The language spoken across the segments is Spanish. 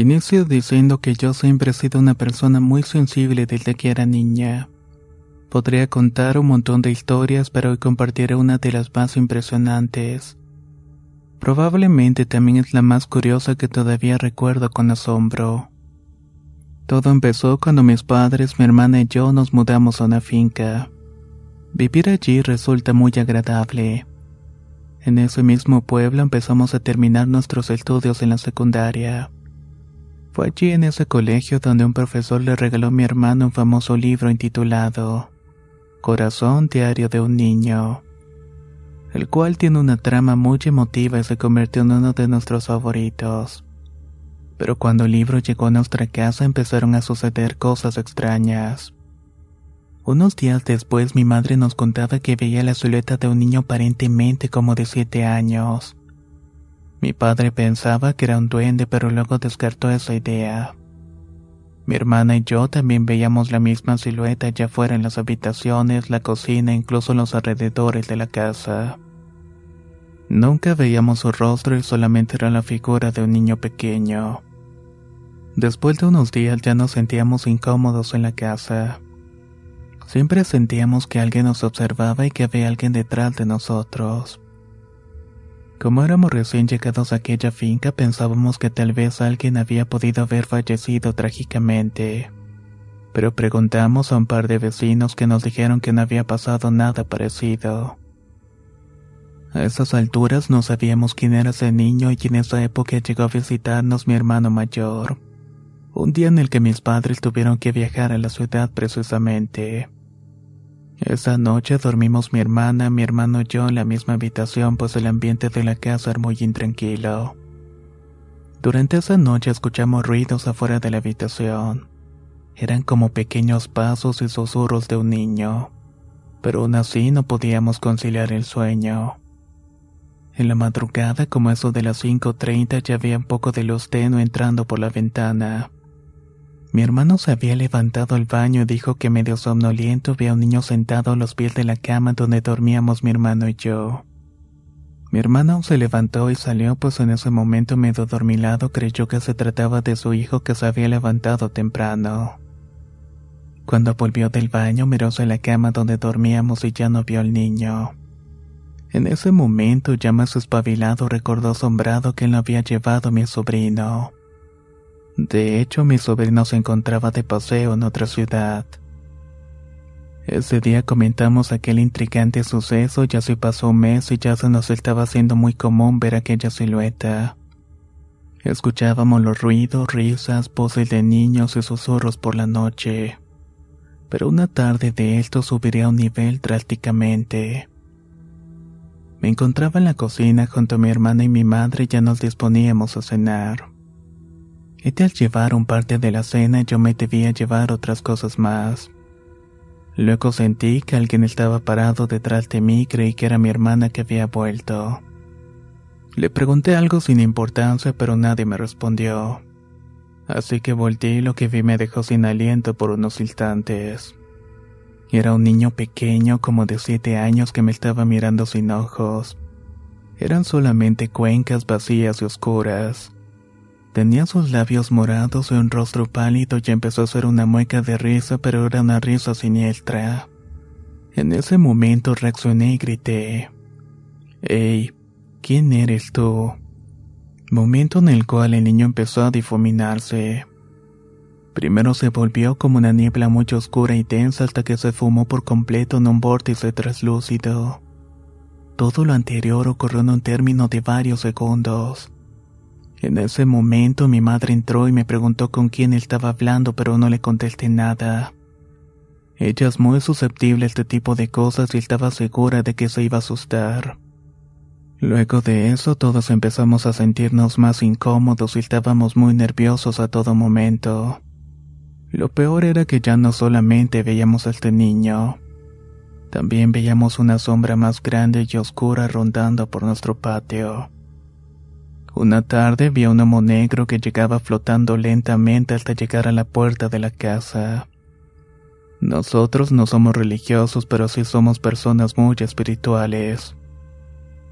Inicio diciendo que yo siempre he sido una persona muy sensible desde que era niña. Podría contar un montón de historias, pero hoy compartiré una de las más impresionantes. Probablemente también es la más curiosa que todavía recuerdo con asombro. Todo empezó cuando mis padres, mi hermana y yo nos mudamos a una finca. Vivir allí resulta muy agradable. En ese mismo pueblo empezamos a terminar nuestros estudios en la secundaria. Fue allí en ese colegio donde un profesor le regaló a mi hermano un famoso libro intitulado Corazón Diario de un Niño, el cual tiene una trama muy emotiva y se convirtió en uno de nuestros favoritos. Pero cuando el libro llegó a nuestra casa empezaron a suceder cosas extrañas. Unos días después mi madre nos contaba que veía la silueta de un niño aparentemente como de siete años. Mi padre pensaba que era un duende, pero luego descartó esa idea. Mi hermana y yo también veíamos la misma silueta ya fuera en las habitaciones, la cocina incluso en los alrededores de la casa. Nunca veíamos su rostro y solamente era la figura de un niño pequeño. Después de unos días ya nos sentíamos incómodos en la casa. Siempre sentíamos que alguien nos observaba y que había alguien detrás de nosotros. Como éramos recién llegados a aquella finca, pensábamos que tal vez alguien había podido haber fallecido trágicamente. Pero preguntamos a un par de vecinos que nos dijeron que no había pasado nada parecido. A esas alturas no sabíamos quién era ese niño y en esa época llegó a visitarnos mi hermano mayor. Un día en el que mis padres tuvieron que viajar a la ciudad precisamente. Esa noche dormimos mi hermana, mi hermano y yo en la misma habitación, pues el ambiente de la casa era muy intranquilo. Durante esa noche escuchamos ruidos afuera de la habitación. Eran como pequeños pasos y susurros de un niño, pero aún así no podíamos conciliar el sueño. En la madrugada, como eso de las 5.30, ya había un poco de luz tenue entrando por la ventana. Mi hermano se había levantado al baño y dijo que medio somnoliento veía a un niño sentado a los pies de la cama donde dormíamos mi hermano y yo. Mi hermano se levantó y salió pues en ese momento medio dormilado creyó que se trataba de su hijo que se había levantado temprano. Cuando volvió del baño miró hacia la cama donde dormíamos y ya no vio al niño. En ese momento ya más espabilado recordó asombrado que él lo había llevado mi sobrino. De hecho, mi sobrino se encontraba de paseo en otra ciudad. Ese día comentamos aquel intrigante suceso, ya se pasó un mes y ya se nos estaba haciendo muy común ver aquella silueta. Escuchábamos los ruidos, risas, voces de niños y susurros por la noche. Pero una tarde de esto subiría a un nivel drásticamente. Me encontraba en la cocina junto a mi hermana y mi madre y ya nos disponíamos a cenar. Y al llevar un parte de la cena yo me debía llevar otras cosas más. Luego sentí que alguien estaba parado detrás de mí y creí que era mi hermana que había vuelto. Le pregunté algo sin importancia pero nadie me respondió. Así que volteé y lo que vi me dejó sin aliento por unos instantes. Era un niño pequeño como de siete años que me estaba mirando sin ojos. Eran solamente cuencas vacías y oscuras. Tenía sus labios morados y un rostro pálido y empezó a hacer una mueca de risa, pero era una risa siniestra. En ese momento reaccioné y grité. Ey, ¿quién eres tú? Momento en el cual el niño empezó a difuminarse. Primero se volvió como una niebla muy oscura y densa hasta que se fumó por completo en un vórtice translúcido. Todo lo anterior ocurrió en un término de varios segundos. En ese momento mi madre entró y me preguntó con quién estaba hablando, pero no le contesté nada. Ella es muy susceptible a este tipo de cosas y estaba segura de que se iba a asustar. Luego de eso todos empezamos a sentirnos más incómodos y estábamos muy nerviosos a todo momento. Lo peor era que ya no solamente veíamos a este niño, también veíamos una sombra más grande y oscura rondando por nuestro patio. Una tarde vi a un homo negro que llegaba flotando lentamente hasta llegar a la puerta de la casa. Nosotros no somos religiosos, pero sí somos personas muy espirituales.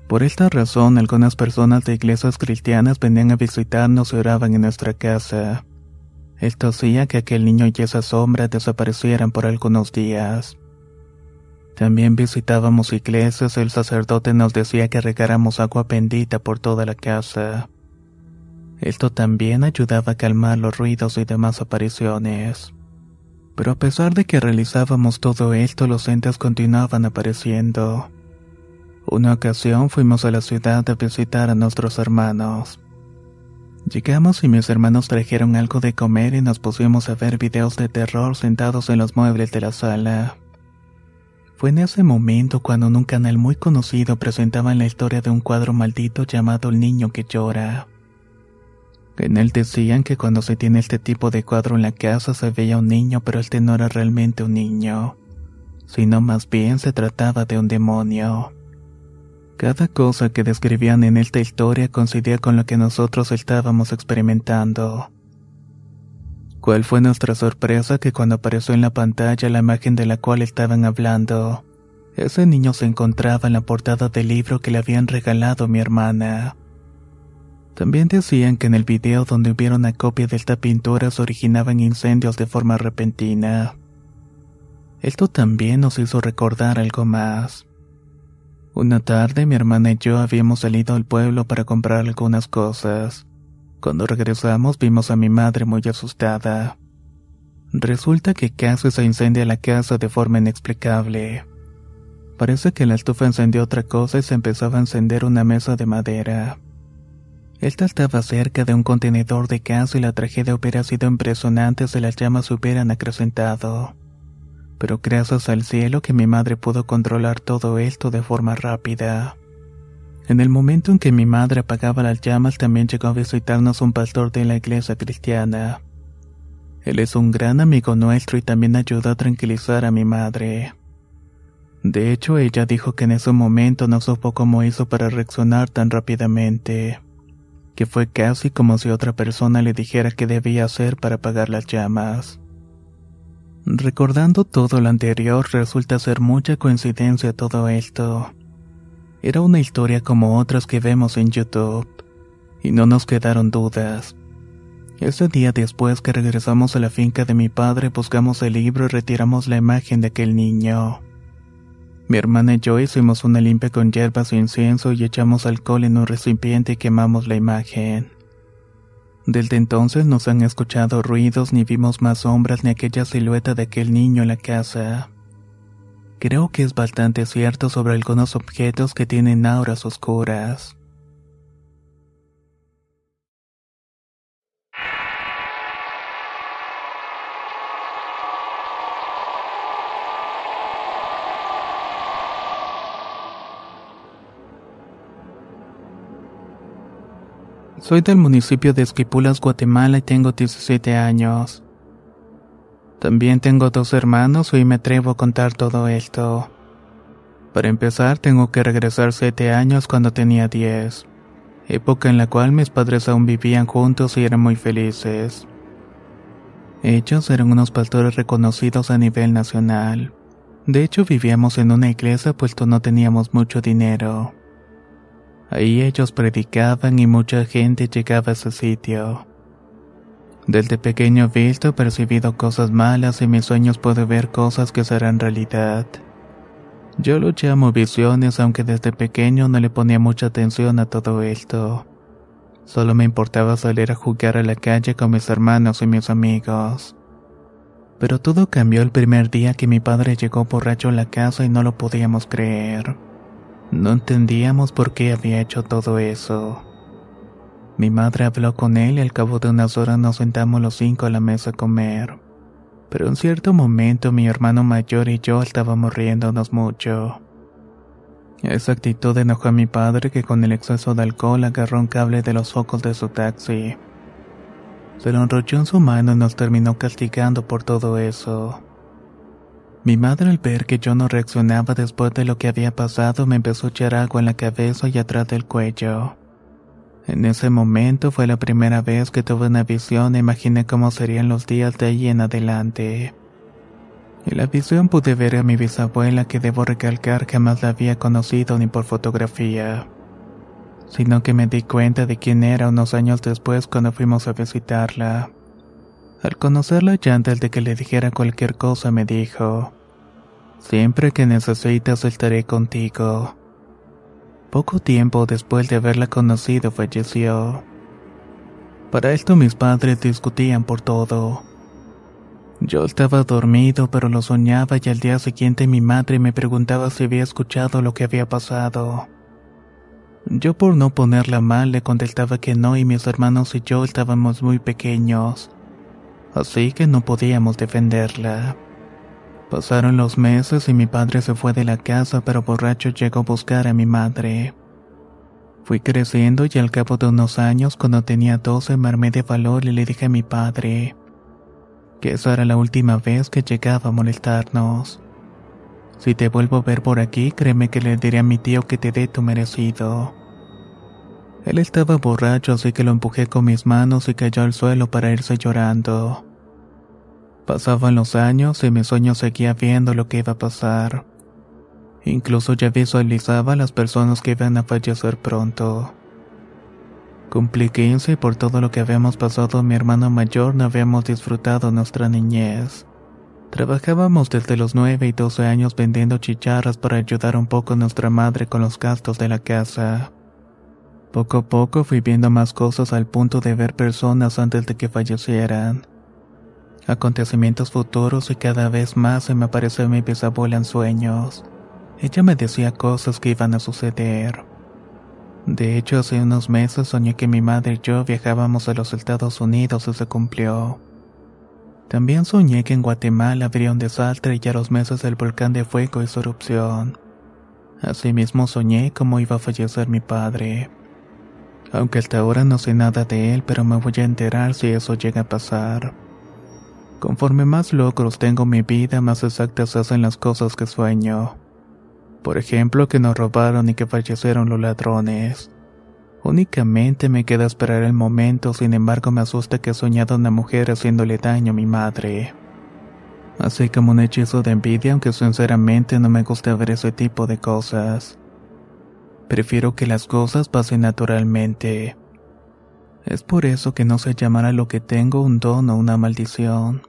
Por esta razón, algunas personas de iglesias cristianas venían a visitarnos y oraban en nuestra casa. Esto hacía que aquel niño y esa sombra desaparecieran por algunos días. También visitábamos iglesias el sacerdote nos decía que regáramos agua bendita por toda la casa. Esto también ayudaba a calmar los ruidos y demás apariciones. Pero a pesar de que realizábamos todo esto, los entes continuaban apareciendo. Una ocasión fuimos a la ciudad a visitar a nuestros hermanos. Llegamos y mis hermanos trajeron algo de comer y nos pusimos a ver videos de terror sentados en los muebles de la sala. Fue en ese momento cuando en un canal muy conocido presentaban la historia de un cuadro maldito llamado El Niño que llora. En él decían que cuando se tiene este tipo de cuadro en la casa se veía un niño, pero este no era realmente un niño, sino más bien se trataba de un demonio. Cada cosa que describían en esta historia coincidía con lo que nosotros estábamos experimentando. ¿Cuál fue nuestra sorpresa que cuando apareció en la pantalla la imagen de la cual estaban hablando, ese niño se encontraba en la portada del libro que le habían regalado mi hermana? También decían que en el video donde hubiera una copia de esta pintura se originaban incendios de forma repentina. Esto también nos hizo recordar algo más. Una tarde mi hermana y yo habíamos salido al pueblo para comprar algunas cosas. Cuando regresamos vimos a mi madre muy asustada. Resulta que casi se incendia la casa de forma inexplicable. Parece que la estufa encendió otra cosa y se empezaba a encender una mesa de madera. Esta estaba cerca de un contenedor de gas y la tragedia hubiera sido impresionante si las llamas se hubieran acrecentado pero gracias al cielo que mi madre pudo controlar todo esto de forma rápida. En el momento en que mi madre apagaba las llamas también llegó a visitarnos un pastor de la iglesia cristiana. Él es un gran amigo nuestro y también ayudó a tranquilizar a mi madre. De hecho, ella dijo que en ese momento no supo cómo hizo para reaccionar tan rápidamente, que fue casi como si otra persona le dijera qué debía hacer para apagar las llamas. Recordando todo lo anterior, resulta ser mucha coincidencia todo esto. Era una historia como otras que vemos en YouTube, y no nos quedaron dudas. Ese día después que regresamos a la finca de mi padre, buscamos el libro y retiramos la imagen de aquel niño. Mi hermana y yo hicimos una limpia con hierbas e incienso y echamos alcohol en un recipiente y quemamos la imagen. Desde entonces no se han escuchado ruidos ni vimos más sombras ni aquella silueta de aquel niño en la casa. Creo que es bastante cierto sobre algunos objetos que tienen auras oscuras. Soy del municipio de Esquipulas, Guatemala y tengo 17 años. También tengo dos hermanos y me atrevo a contar todo esto. Para empezar, tengo que regresar 7 años cuando tenía 10, época en la cual mis padres aún vivían juntos y eran muy felices. Ellos eran unos pastores reconocidos a nivel nacional. De hecho, vivíamos en una iglesia puesto no teníamos mucho dinero. Ahí ellos predicaban y mucha gente llegaba a ese sitio. Desde pequeño he visto percibido cosas malas y mis sueños puedo ver cosas que serán realidad. Yo lo llamo visiones, aunque desde pequeño no le ponía mucha atención a todo esto. Solo me importaba salir a jugar a la calle con mis hermanos y mis amigos. Pero todo cambió el primer día que mi padre llegó borracho a la casa y no lo podíamos creer. No entendíamos por qué había hecho todo eso. Mi madre habló con él y al cabo de unas horas nos sentamos los cinco a la mesa a comer. Pero en cierto momento mi hermano mayor y yo estábamos riéndonos mucho. Esa actitud enojó a mi padre que con el exceso de alcohol agarró un cable de los focos de su taxi. Se lo enrolló en su mano y nos terminó castigando por todo eso. Mi madre al ver que yo no reaccionaba después de lo que había pasado me empezó a echar agua en la cabeza y atrás del cuello. En ese momento fue la primera vez que tuve una visión e imaginé cómo serían los días de ahí en adelante. En la visión pude ver a mi bisabuela que debo recalcar jamás la había conocido ni por fotografía, sino que me di cuenta de quién era unos años después cuando fuimos a visitarla. Al conocerla ya antes de que le dijera cualquier cosa me dijo, Siempre que necesitas estaré contigo. Poco tiempo después de haberla conocido falleció. Para esto mis padres discutían por todo. Yo estaba dormido pero lo soñaba y al día siguiente mi madre me preguntaba si había escuchado lo que había pasado. Yo por no ponerla mal le contestaba que no y mis hermanos y yo estábamos muy pequeños, así que no podíamos defenderla. Pasaron los meses y mi padre se fue de la casa, pero borracho llegó a buscar a mi madre. Fui creciendo y al cabo de unos años, cuando tenía 12, me armé de valor y le dije a mi padre que esa era la última vez que llegaba a molestarnos. Si te vuelvo a ver por aquí, créeme que le diré a mi tío que te dé tu merecido. Él estaba borracho, así que lo empujé con mis manos y cayó al suelo para irse llorando. Pasaban los años y mi sueño seguía viendo lo que iba a pasar. Incluso ya visualizaba a las personas que iban a fallecer pronto. Cumplí 15 y por todo lo que habíamos pasado mi hermano mayor no habíamos disfrutado nuestra niñez. Trabajábamos desde los 9 y 12 años vendiendo chicharras para ayudar un poco a nuestra madre con los gastos de la casa. Poco a poco fui viendo más cosas al punto de ver personas antes de que fallecieran acontecimientos futuros y cada vez más se me apareció mi bisabuela en sueños. Ella me decía cosas que iban a suceder. De hecho, hace unos meses soñé que mi madre y yo viajábamos a los Estados Unidos y se cumplió. También soñé que en Guatemala habría un desastre y a los meses el volcán de fuego y su erupción. Asimismo soñé cómo iba a fallecer mi padre. Aunque hasta ahora no sé nada de él, pero me voy a enterar si eso llega a pasar. Conforme más logros tengo en mi vida, más exactas hacen las cosas que sueño. Por ejemplo, que nos robaron y que fallecieron los ladrones. Únicamente me queda esperar el momento, sin embargo me asusta que he soñado una mujer haciéndole daño a mi madre. Así como un hechizo de envidia, aunque sinceramente no me gusta ver ese tipo de cosas. Prefiero que las cosas pasen naturalmente. Es por eso que no sé llamar a lo que tengo un don o una maldición.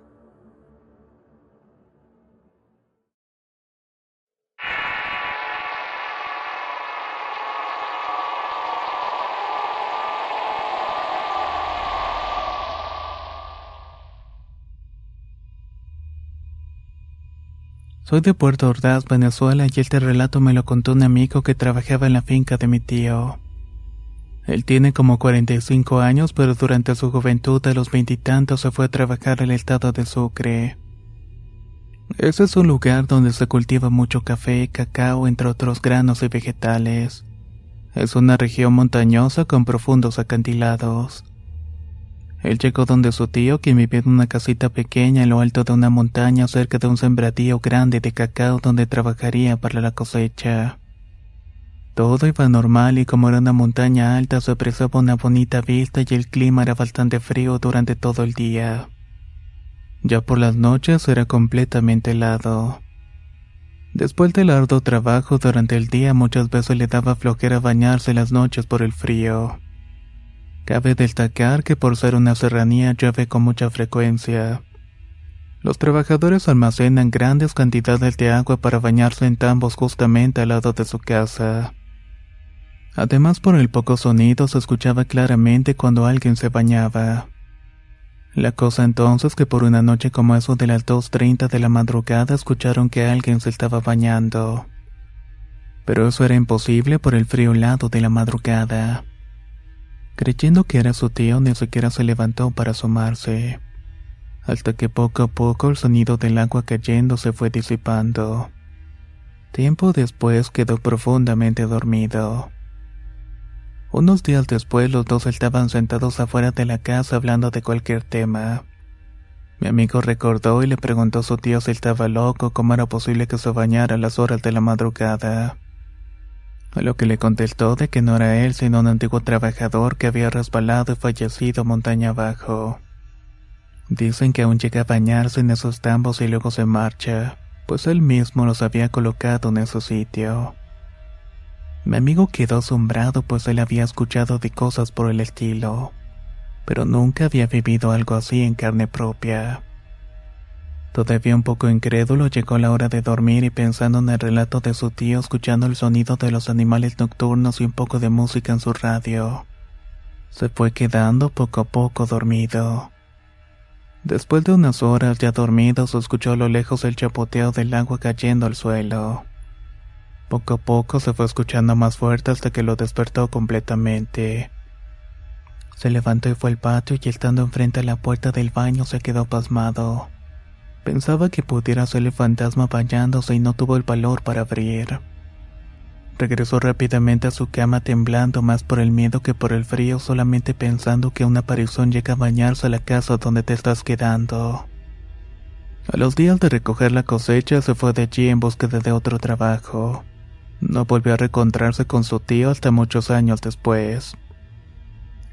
Soy de Puerto Ordaz, Venezuela, y este relato me lo contó un amigo que trabajaba en la finca de mi tío. Él tiene como 45 años, pero durante su juventud a los veintitantos se fue a trabajar al estado de Sucre. Ese es un lugar donde se cultiva mucho café, cacao, entre otros granos y vegetales. Es una región montañosa con profundos acantilados. Él llegó donde su tío, que vivía en una casita pequeña en lo alto de una montaña cerca de un sembradío grande de cacao donde trabajaría para la cosecha. Todo iba normal y como era una montaña alta se apreciaba una bonita vista y el clima era bastante frío durante todo el día. Ya por las noches era completamente helado. Después del arduo trabajo durante el día muchas veces le daba flojera bañarse las noches por el frío. Cabe destacar que por ser una serranía llueve con mucha frecuencia. Los trabajadores almacenan grandes cantidades de agua para bañarse en tambos justamente al lado de su casa. Además, por el poco sonido se escuchaba claramente cuando alguien se bañaba. La cosa entonces que por una noche como eso de las 2.30 de la madrugada escucharon que alguien se estaba bañando. Pero eso era imposible por el frío lado de la madrugada. Creyendo que era su tío, ni siquiera se levantó para asomarse. Hasta que poco a poco el sonido del agua cayendo se fue disipando. Tiempo después quedó profundamente dormido. Unos días después los dos estaban sentados afuera de la casa hablando de cualquier tema. Mi amigo recordó y le preguntó a su tío si estaba loco, cómo era posible que se bañara a las horas de la madrugada. A lo que le contestó de que no era él sino un antiguo trabajador que había resbalado y fallecido montaña abajo. Dicen que aún llega a bañarse en esos tambos y luego se marcha, pues él mismo los había colocado en ese sitio. Mi amigo quedó asombrado pues él había escuchado de cosas por el estilo, pero nunca había vivido algo así en carne propia. Todavía un poco incrédulo llegó la hora de dormir y pensando en el relato de su tío escuchando el sonido de los animales nocturnos y un poco de música en su radio. Se fue quedando poco a poco dormido. Después de unas horas ya dormido se escuchó a lo lejos el chapoteo del agua cayendo al suelo. Poco a poco se fue escuchando más fuerte hasta que lo despertó completamente. Se levantó y fue al patio y estando enfrente a la puerta del baño se quedó pasmado. Pensaba que pudiera ser el fantasma bañándose y no tuvo el valor para abrir. Regresó rápidamente a su cama temblando más por el miedo que por el frío, solamente pensando que una aparición llega a bañarse a la casa donde te estás quedando. A los días de recoger la cosecha se fue de allí en búsqueda de otro trabajo. No volvió a reencontrarse con su tío hasta muchos años después.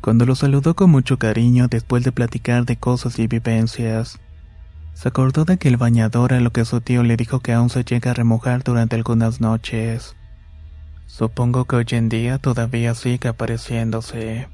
Cuando lo saludó con mucho cariño después de platicar de cosas y vivencias, se acordó de que el bañador a lo que su tío le dijo que aún se llega a remojar durante algunas noches. Supongo que hoy en día todavía sigue apareciéndose.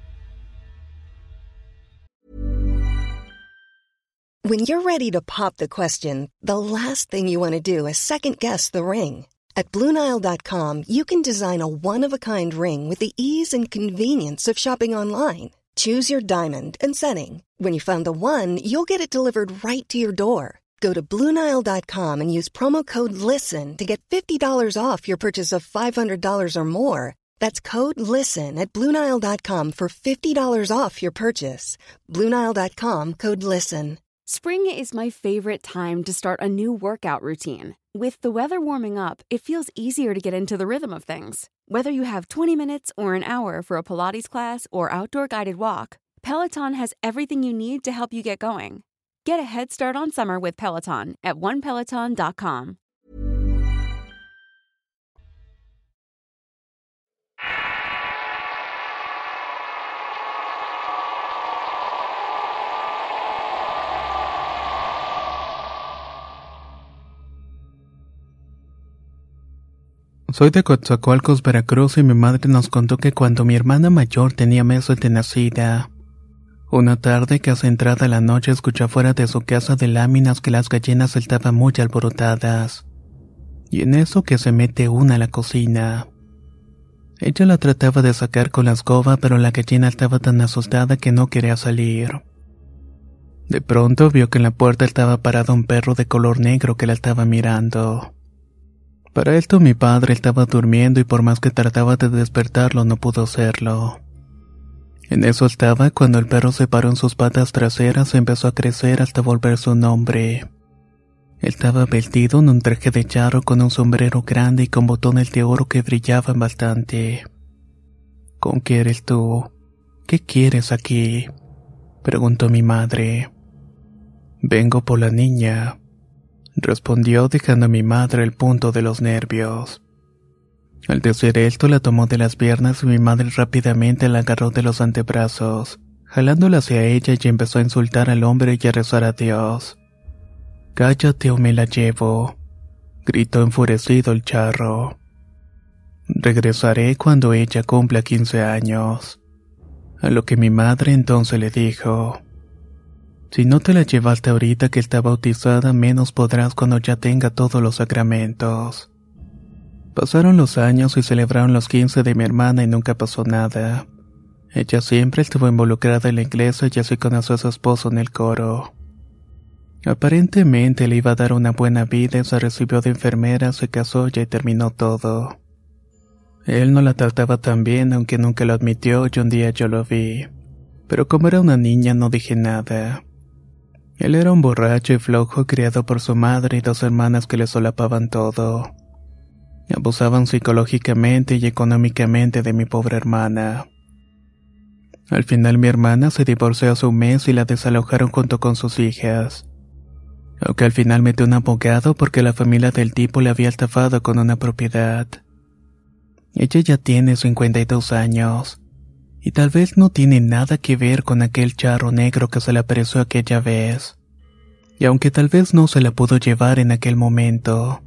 When you're ready to pop the question, the last thing you want to do is second guess the ring. At Bluenile.com, you can design a one-of-a-kind ring with the ease and convenience of shopping online. Choose your diamond and setting. When you find the one, you'll get it delivered right to your door. Go to Bluenile.com and use promo code LISTEN to get $50 off your purchase of $500 or more. That's code LISTEN at Bluenile.com for $50 off your purchase. Bluenile.com code LISTEN. Spring is my favorite time to start a new workout routine. With the weather warming up, it feels easier to get into the rhythm of things. Whether you have 20 minutes or an hour for a Pilates class or outdoor guided walk, Peloton has everything you need to help you get going. Get a head start on summer with Peloton at onepeloton.com. Soy de Coatzacoalcos, Veracruz y mi madre nos contó que cuando mi hermana mayor tenía meses de nacida, una tarde casi entrada la noche escuchó fuera de su casa de láminas que las gallinas estaban muy alborotadas. Y en eso que se mete una a la cocina. Ella la trataba de sacar con la escoba, pero la gallina estaba tan asustada que no quería salir. De pronto vio que en la puerta estaba parado un perro de color negro que la estaba mirando. Para esto mi padre estaba durmiendo y por más que trataba de despertarlo no pudo hacerlo. En eso estaba cuando el perro se paró en sus patas traseras y empezó a crecer hasta volverse un hombre. Estaba vestido en un traje de charro con un sombrero grande y con botones de oro que brillaban bastante. ¿Con qué eres tú? ¿Qué quieres aquí? preguntó mi madre. Vengo por la niña, respondió dejando a mi madre el punto de los nervios. Al decir esto la tomó de las piernas y mi madre rápidamente la agarró de los antebrazos, jalándola hacia ella y empezó a insultar al hombre y a rezar a Dios. Cállate o me la llevo, gritó enfurecido el charro. Regresaré cuando ella cumpla quince años. A lo que mi madre entonces le dijo, Si no te la llevaste ahorita que está bautizada, menos podrás cuando ya tenga todos los sacramentos. Pasaron los años y celebraron los 15 de mi hermana y nunca pasó nada. Ella siempre estuvo involucrada en la iglesia y así conoció a su esposo en el coro. Aparentemente le iba a dar una buena vida, se recibió de enfermera, se casó y terminó todo. Él no la trataba tan bien, aunque nunca lo admitió y un día yo lo vi. Pero como era una niña no dije nada. Él era un borracho y flojo criado por su madre y dos hermanas que le solapaban todo. Abusaban psicológicamente y económicamente de mi pobre hermana. Al final mi hermana se divorció hace un mes y la desalojaron junto con sus hijas. Aunque al final metió un abogado porque la familia del tipo le había estafado con una propiedad. Ella ya tiene 52 años. Y tal vez no tiene nada que ver con aquel charro negro que se le apareció aquella vez. Y aunque tal vez no se la pudo llevar en aquel momento,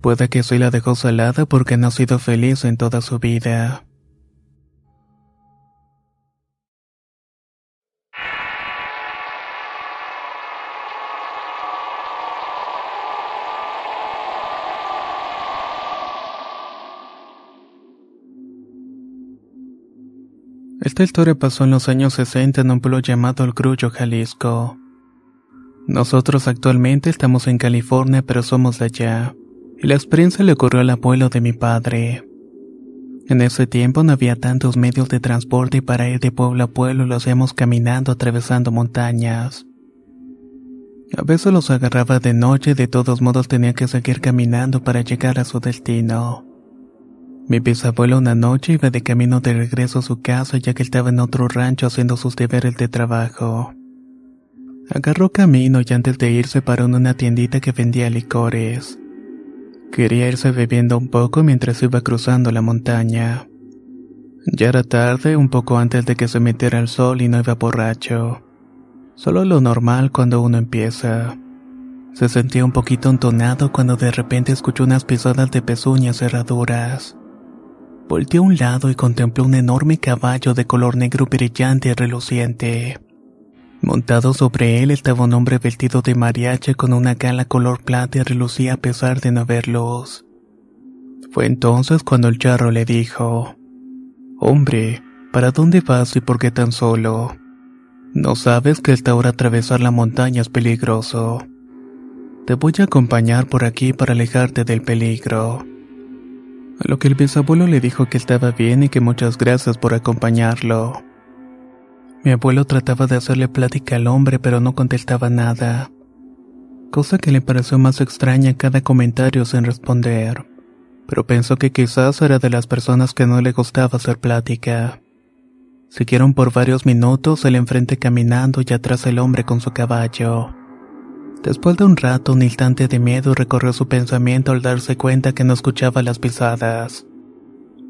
puede que sí la dejó salada porque no ha sido feliz en toda su vida. Esta historia pasó en los años 60 en un pueblo llamado El Grullo, Jalisco. Nosotros actualmente estamos en California, pero somos de allá. Y la experiencia le ocurrió al abuelo de mi padre. En ese tiempo no había tantos medios de transporte y para ir de pueblo a pueblo lo hacíamos caminando atravesando montañas. A veces los agarraba de noche y de todos modos tenía que seguir caminando para llegar a su destino. Mi bisabuelo una noche iba de camino de regreso a su casa ya que estaba en otro rancho haciendo sus deberes de trabajo. Agarró camino y antes de irse paró en una tiendita que vendía licores. Quería irse bebiendo un poco mientras iba cruzando la montaña. Ya era tarde, un poco antes de que se metiera el sol y no iba borracho. Solo lo normal cuando uno empieza. Se sentía un poquito entonado cuando de repente escuchó unas pisadas de pezuñas cerraduras. Volteó a un lado y contempló un enorme caballo de color negro brillante y reluciente. Montado sobre él estaba un hombre vestido de mariachi con una gala color plata y relucía a pesar de no verlos. Fue entonces cuando el charro le dijo, Hombre, ¿para dónde vas y por qué tan solo? ¿No sabes que esta hora atravesar la montaña es peligroso? Te voy a acompañar por aquí para alejarte del peligro. A lo que el bisabuelo le dijo que estaba bien y que muchas gracias por acompañarlo. Mi abuelo trataba de hacerle plática al hombre pero no contestaba nada, cosa que le pareció más extraña cada comentario sin responder, pero pensó que quizás era de las personas que no le gustaba hacer plática. Siguieron por varios minutos el enfrente caminando y atrás el hombre con su caballo. Después de un rato, un instante de miedo recorrió su pensamiento al darse cuenta que no escuchaba las pisadas.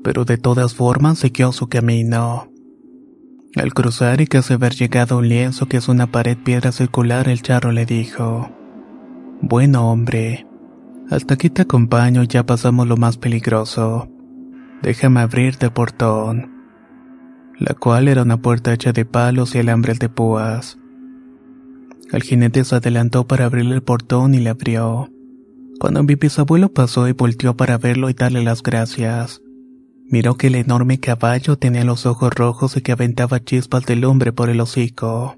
Pero de todas formas siguió su camino. Al cruzar y casi haber llegado a un lienzo que es una pared piedra circular, el charro le dijo: Bueno, hombre, hasta aquí te acompaño, ya pasamos lo más peligroso. Déjame abrirte el portón. La cual era una puerta hecha de palos y alambres de púas. El jinete se adelantó para abrirle el portón y le abrió. Cuando mi bisabuelo pasó y volteó para verlo y darle las gracias, miró que el enorme caballo tenía los ojos rojos y que aventaba chispas de lumbre por el hocico.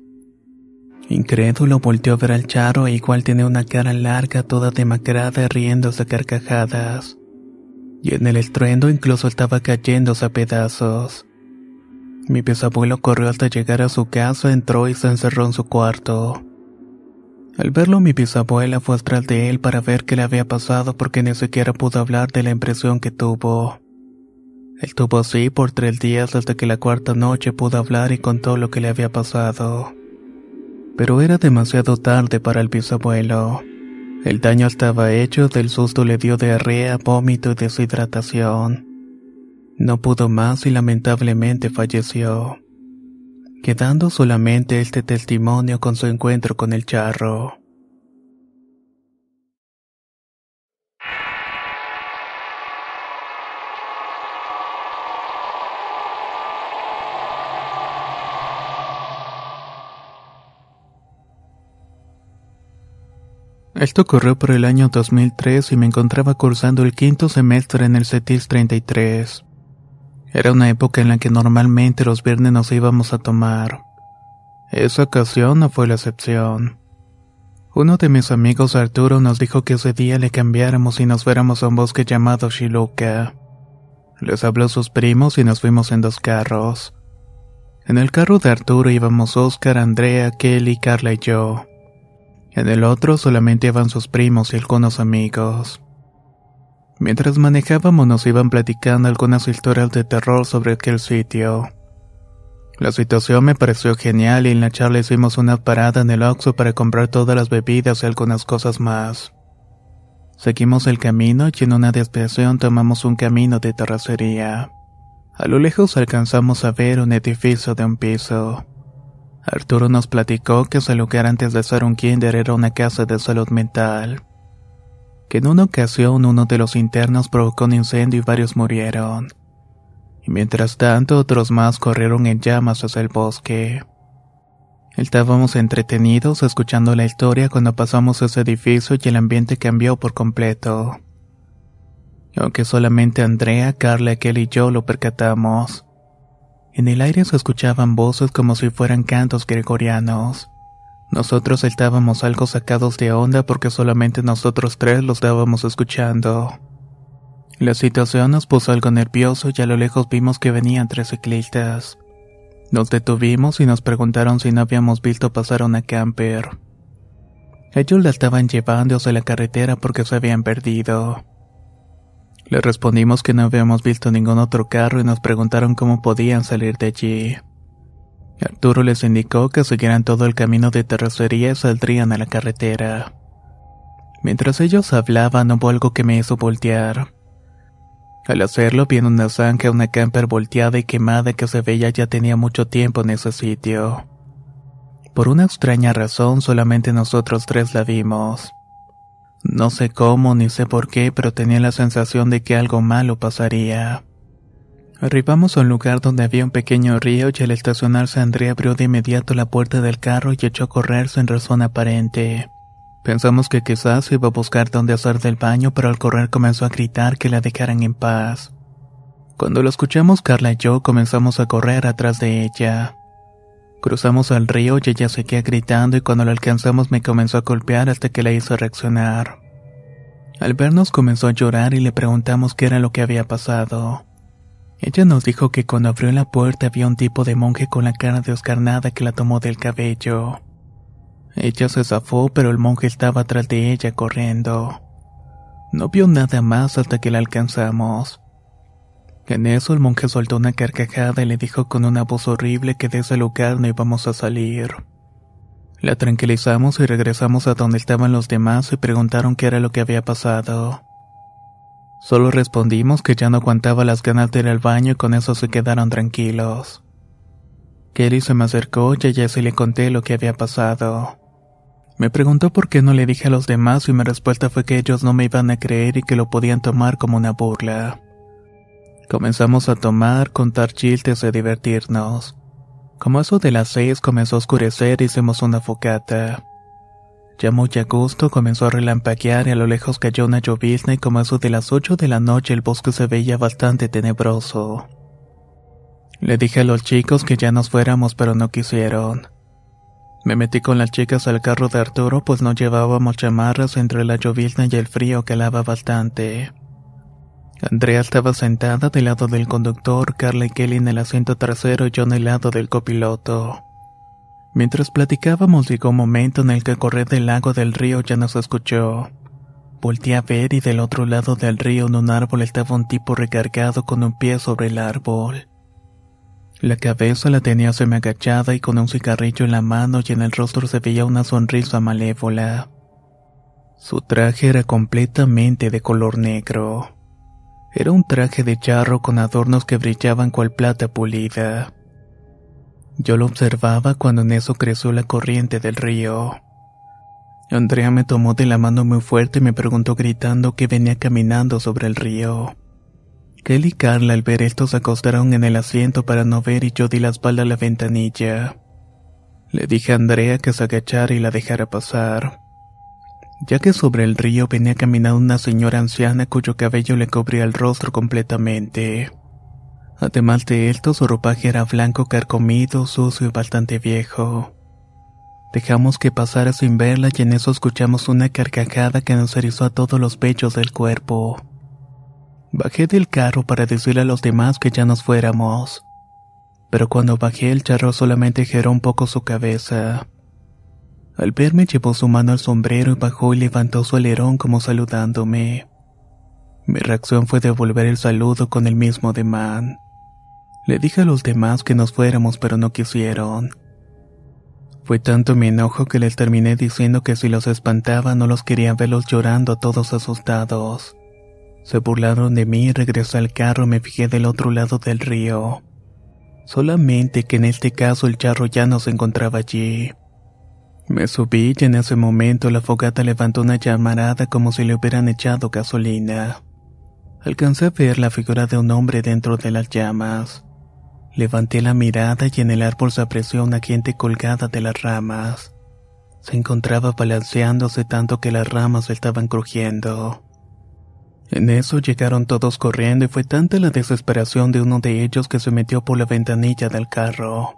Incrédulo volteó a ver al charro e igual tenía una cara larga toda demacrada riéndose a carcajadas. Y en el estruendo incluso estaba cayéndose a pedazos. Mi bisabuelo corrió hasta llegar a su casa, entró y se encerró en su cuarto. Al verlo mi bisabuela fue atrás de él para ver qué le había pasado porque ni siquiera pudo hablar de la impresión que tuvo. Él tuvo así por tres días hasta que la cuarta noche pudo hablar y contó lo que le había pasado. Pero era demasiado tarde para el bisabuelo. El daño estaba hecho, del susto le dio diarrea, vómito y deshidratación. No pudo más y lamentablemente falleció quedando solamente este testimonio con su encuentro con el charro. Esto ocurrió por el año 2003 y me encontraba cursando el quinto semestre en el CETIS 33. Era una época en la que normalmente los viernes nos íbamos a tomar. Esa ocasión no fue la excepción. Uno de mis amigos Arturo nos dijo que ese día le cambiáramos y nos fuéramos a un bosque llamado Shiluka. Les habló sus primos y nos fuimos en dos carros. En el carro de Arturo íbamos Oscar, Andrea, Kelly, Carla y yo. En el otro solamente iban sus primos y algunos amigos. Mientras manejábamos nos iban platicando algunas historias de terror sobre aquel sitio. La situación me pareció genial y en la charla hicimos una parada en el Oxxo para comprar todas las bebidas y algunas cosas más. Seguimos el camino y en una desviación tomamos un camino de terracería. A lo lejos alcanzamos a ver un edificio de un piso. Arturo nos platicó que ese lugar antes de ser un kinder era una casa de salud mental. Que en una ocasión uno de los internos provocó un incendio y varios murieron. Y mientras tanto otros más corrieron en llamas hacia el bosque. Estábamos entretenidos escuchando la historia cuando pasamos ese edificio y el ambiente cambió por completo. Aunque solamente Andrea, Carla, Kelly y yo lo percatamos. En el aire se escuchaban voces como si fueran cantos gregorianos. Nosotros estábamos algo sacados de onda porque solamente nosotros tres los estábamos escuchando. La situación nos puso algo nervioso y a lo lejos vimos que venían tres ciclistas. Nos detuvimos y nos preguntaron si no habíamos visto pasar una camper. Ellos la estaban llevando hacia la carretera porque se habían perdido. Le respondimos que no habíamos visto ningún otro carro y nos preguntaron cómo podían salir de allí. Arturo les indicó que siguieran todo el camino de terracería y saldrían a la carretera. Mientras ellos hablaban hubo algo que me hizo voltear. Al hacerlo vi en una zanja una camper volteada y quemada que se veía ya tenía mucho tiempo en ese sitio. Por una extraña razón solamente nosotros tres la vimos. No sé cómo ni sé por qué, pero tenía la sensación de que algo malo pasaría. Arribamos a un lugar donde había un pequeño río y al estacionarse Andrea abrió de inmediato la puerta del carro y echó a correr sin razón aparente. Pensamos que quizás iba a buscar dónde hacer del baño, pero al correr comenzó a gritar que la dejaran en paz. Cuando lo escuchamos Carla y yo comenzamos a correr atrás de ella. Cruzamos el río y ella seguía gritando y cuando la alcanzamos me comenzó a golpear hasta que la hizo reaccionar. Al vernos comenzó a llorar y le preguntamos qué era lo que había pasado. Ella nos dijo que cuando abrió la puerta había un tipo de monje con la cara descarnada que la tomó del cabello. Ella se zafó pero el monje estaba atrás de ella corriendo. No vio nada más hasta que la alcanzamos. En eso el monje soltó una carcajada y le dijo con una voz horrible que de ese lugar no íbamos a salir. La tranquilizamos y regresamos a donde estaban los demás y preguntaron qué era lo que había pasado. Solo respondimos que ya no aguantaba las ganas de ir al baño y con eso se quedaron tranquilos. Kelly se me acercó y a ella le conté lo que había pasado. Me preguntó por qué no le dije a los demás y mi respuesta fue que ellos no me iban a creer y que lo podían tomar como una burla. Comenzamos a tomar, contar chistes y divertirnos. Como eso de las seis comenzó a oscurecer, hicimos una focata. Ya muy a gusto comenzó a relampaguear y a lo lejos cayó una llovizna y como eso de las ocho de la noche el bosque se veía bastante tenebroso. Le dije a los chicos que ya nos fuéramos pero no quisieron. Me metí con las chicas al carro de Arturo pues no llevábamos chamarras entre la llovizna y el frío que lava bastante. Andrea estaba sentada del lado del conductor, Carla y Kelly en el asiento trasero y yo en el lado del copiloto. Mientras platicábamos llegó un momento en el que correr del lago del río ya nos escuchó. Volté a ver y del otro lado del río en un árbol estaba un tipo recargado con un pie sobre el árbol. La cabeza la tenía semi agachada y con un cigarrillo en la mano y en el rostro se veía una sonrisa malévola. Su traje era completamente de color negro. Era un traje de charro con adornos que brillaban cual plata pulida. Yo lo observaba cuando en eso creció la corriente del río. Andrea me tomó de la mano muy fuerte y me preguntó gritando que venía caminando sobre el río. Kelly y Carla al ver esto se acostaron en el asiento para no ver y yo di la espalda a la ventanilla. Le dije a Andrea que se agachara y la dejara pasar. ya que sobre el río venía caminando una señora anciana cuyo cabello le cubría el rostro completamente. Además de esto, su ropaje era blanco carcomido, sucio y bastante viejo. Dejamos que pasara sin verla y en eso escuchamos una carcajada que nos erizó a todos los pechos del cuerpo. Bajé del carro para decirle a los demás que ya nos fuéramos. Pero cuando bajé el charro solamente giró un poco su cabeza. Al verme llevó su mano al sombrero y bajó y levantó su alerón como saludándome. Mi reacción fue devolver el saludo con el mismo ademán. Le dije a los demás que nos fuéramos pero no quisieron. Fue tanto mi enojo que les terminé diciendo que si los espantaba no los quería verlos llorando todos asustados. Se burlaron de mí y regresé al carro y me fijé del otro lado del río. Solamente que en este caso el charro ya no se encontraba allí. Me subí y en ese momento la fogata levantó una llamarada como si le hubieran echado gasolina. Alcancé a ver la figura de un hombre dentro de las llamas. Levanté la mirada y en el árbol se apreció una gente colgada de las ramas. Se encontraba balanceándose tanto que las ramas estaban crujiendo. En eso llegaron todos corriendo y fue tanta la desesperación de uno de ellos que se metió por la ventanilla del carro.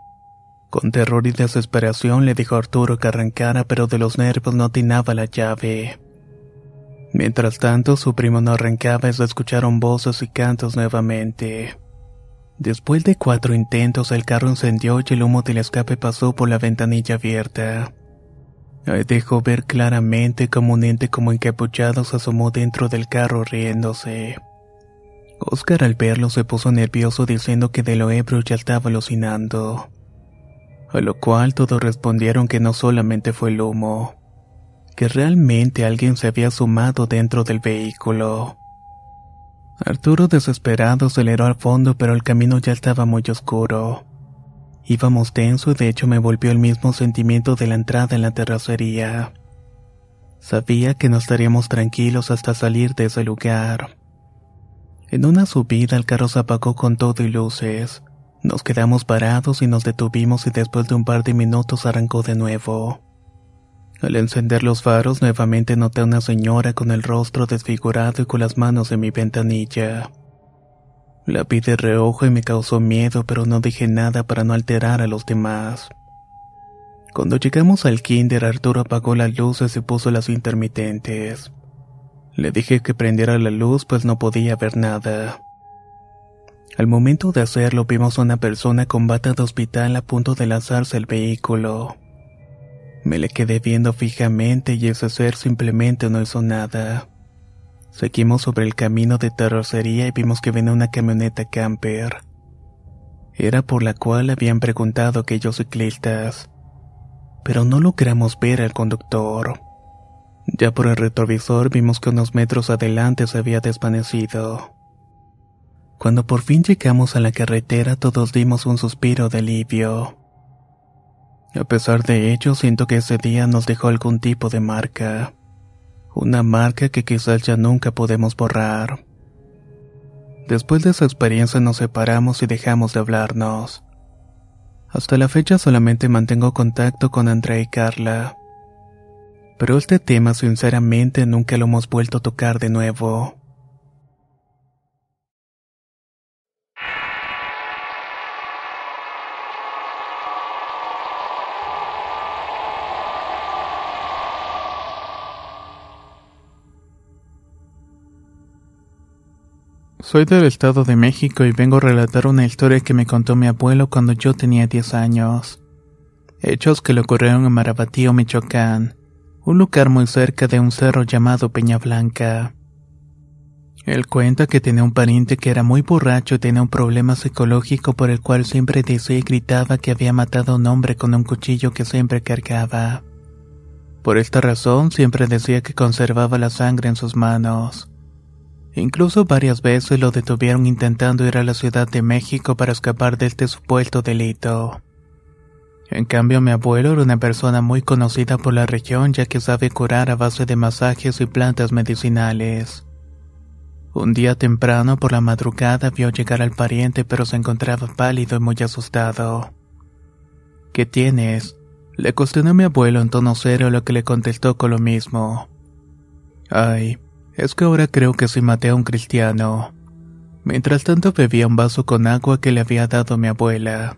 Con terror y desesperación le dijo a Arturo que arrancara, pero de los nervios no atinaba la llave. Mientras tanto, su primo no arrancaba y se escucharon voces y cantos nuevamente. Después de cuatro intentos, el carro encendió y el humo del escape pasó por la ventanilla abierta. Ahí dejó ver claramente como un ente como encapuchado se asomó dentro del carro riéndose. Oscar al verlo se puso nervioso diciendo que de lo ebrio ya estaba alucinando a lo cual todos respondieron que no solamente fue el humo, que realmente alguien se había sumado dentro del vehículo. Arturo desesperado aceleró al fondo pero el camino ya estaba muy oscuro. Íbamos tenso y de hecho me volvió el mismo sentimiento de la entrada en la terracería. Sabía que no estaríamos tranquilos hasta salir de ese lugar. En una subida el carro se apagó con todo y luces. Nos quedamos parados y nos detuvimos y después de un par de minutos arrancó de nuevo. Al encender los faros nuevamente noté a una señora con el rostro desfigurado y con las manos en mi ventanilla. La vi reojo y me causó miedo, pero no dije nada para no alterar a los demás. Cuando llegamos al kinder, Arturo apagó las luces y puso las intermitentes. Le dije que prendiera la luz, pues no podía ver nada. Al momento de hacerlo vimos a una persona con bata de hospital a punto de lanzarse el vehículo. Me le quedé viendo fijamente y ese ser simplemente no hizo nada. Seguimos sobre el camino de terracería y vimos que venía una camioneta camper. Era por la cual habían preguntado aquellos ciclistas. Pero no logramos ver al conductor. Ya por el retrovisor vimos que unos metros adelante se había desvanecido. Cuando por fin llegamos a la carretera todos dimos un suspiro de alivio. A pesar de ello, siento que ese día nos dejó algún tipo de marca. Una marca que quizás ya nunca podemos borrar. Después de esa experiencia nos separamos y dejamos de hablarnos. Hasta la fecha solamente mantengo contacto con Andrea y Carla. Pero este tema sinceramente nunca lo hemos vuelto a tocar de nuevo. Soy del Estado de México y vengo a relatar una historia que me contó mi abuelo cuando yo tenía 10 años. Hechos que le ocurrieron en Marabatío, Michoacán, un lugar muy cerca de un cerro llamado Peña Blanca. Él cuenta que tenía un pariente que era muy borracho y tenía un problema psicológico por el cual siempre decía y gritaba que había matado a un hombre con un cuchillo que siempre cargaba. Por esta razón siempre decía que conservaba la sangre en sus manos. Incluso varias veces lo detuvieron intentando ir a la Ciudad de México para escapar de este supuesto delito. En cambio, mi abuelo era una persona muy conocida por la región ya que sabe curar a base de masajes y plantas medicinales. Un día temprano por la madrugada vio llegar al pariente pero se encontraba pálido y muy asustado. ¿Qué tienes? Le cuestionó mi abuelo en tono serio lo que le contestó con lo mismo. Ay, es que ahora creo que sí maté a un cristiano. Mientras tanto bebía un vaso con agua que le había dado mi abuela.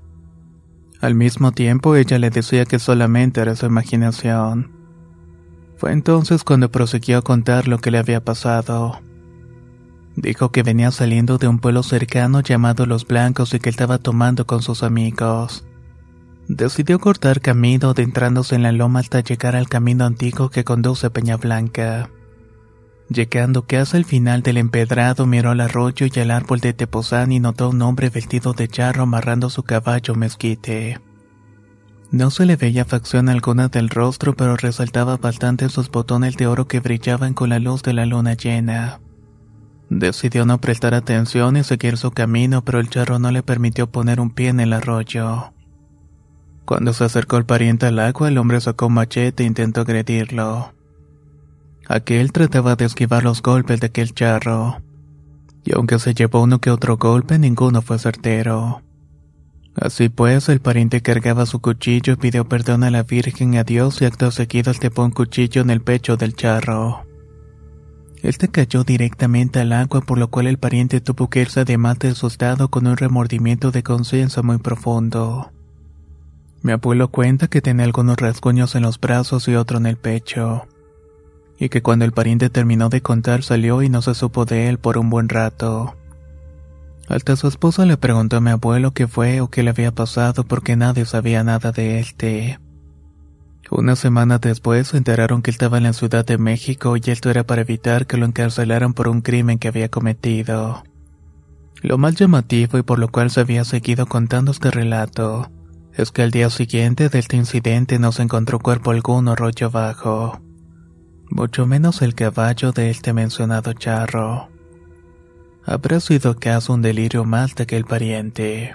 Al mismo tiempo ella le decía que solamente era su imaginación. Fue entonces cuando prosiguió a contar lo que le había pasado. Dijo que venía saliendo de un pueblo cercano llamado Los Blancos y que estaba tomando con sus amigos. Decidió cortar camino adentrándose en la loma hasta llegar al camino antiguo que conduce a Peña Blanca. Llegando casi al final del empedrado miró al arroyo y al árbol de Tepozán y notó un hombre vestido de charro amarrando su caballo mezquite. No se le veía facción alguna del rostro pero resaltaba bastante sus botones de oro que brillaban con la luz de la luna llena. Decidió no prestar atención y seguir su camino pero el charro no le permitió poner un pie en el arroyo. Cuando se acercó el pariente al agua, el hombre sacó un machete e intentó agredirlo. Aquel trataba de esquivar los golpes de aquel charro. Y aunque se llevó uno que otro golpe, ninguno fue certero. Así pues, el pariente cargaba su cuchillo pidió perdón a la Virgen y a Dios y acto seguido pone un cuchillo en el pecho del charro. Este cayó directamente al agua por lo cual el pariente tuvo que irse de mate asustado con un remordimiento de conciencia muy profundo. Mi abuelo cuenta que tenía algunos rasguños en los brazos y otro en el pecho, y que cuando el pariente terminó de contar salió y no se supo de él por un buen rato. Hasta su esposa le preguntó a mi abuelo qué fue o qué le había pasado porque nadie sabía nada de este. Una semana después se enteraron que estaba en la Ciudad de México y esto era para evitar que lo encarcelaran por un crimen que había cometido. Lo más llamativo y por lo cual se había seguido contando este relato es que al día siguiente de este incidente no se encontró cuerpo alguno rollo abajo, mucho menos el caballo de este mencionado charro. Habrá sido acaso un delirio más de aquel pariente.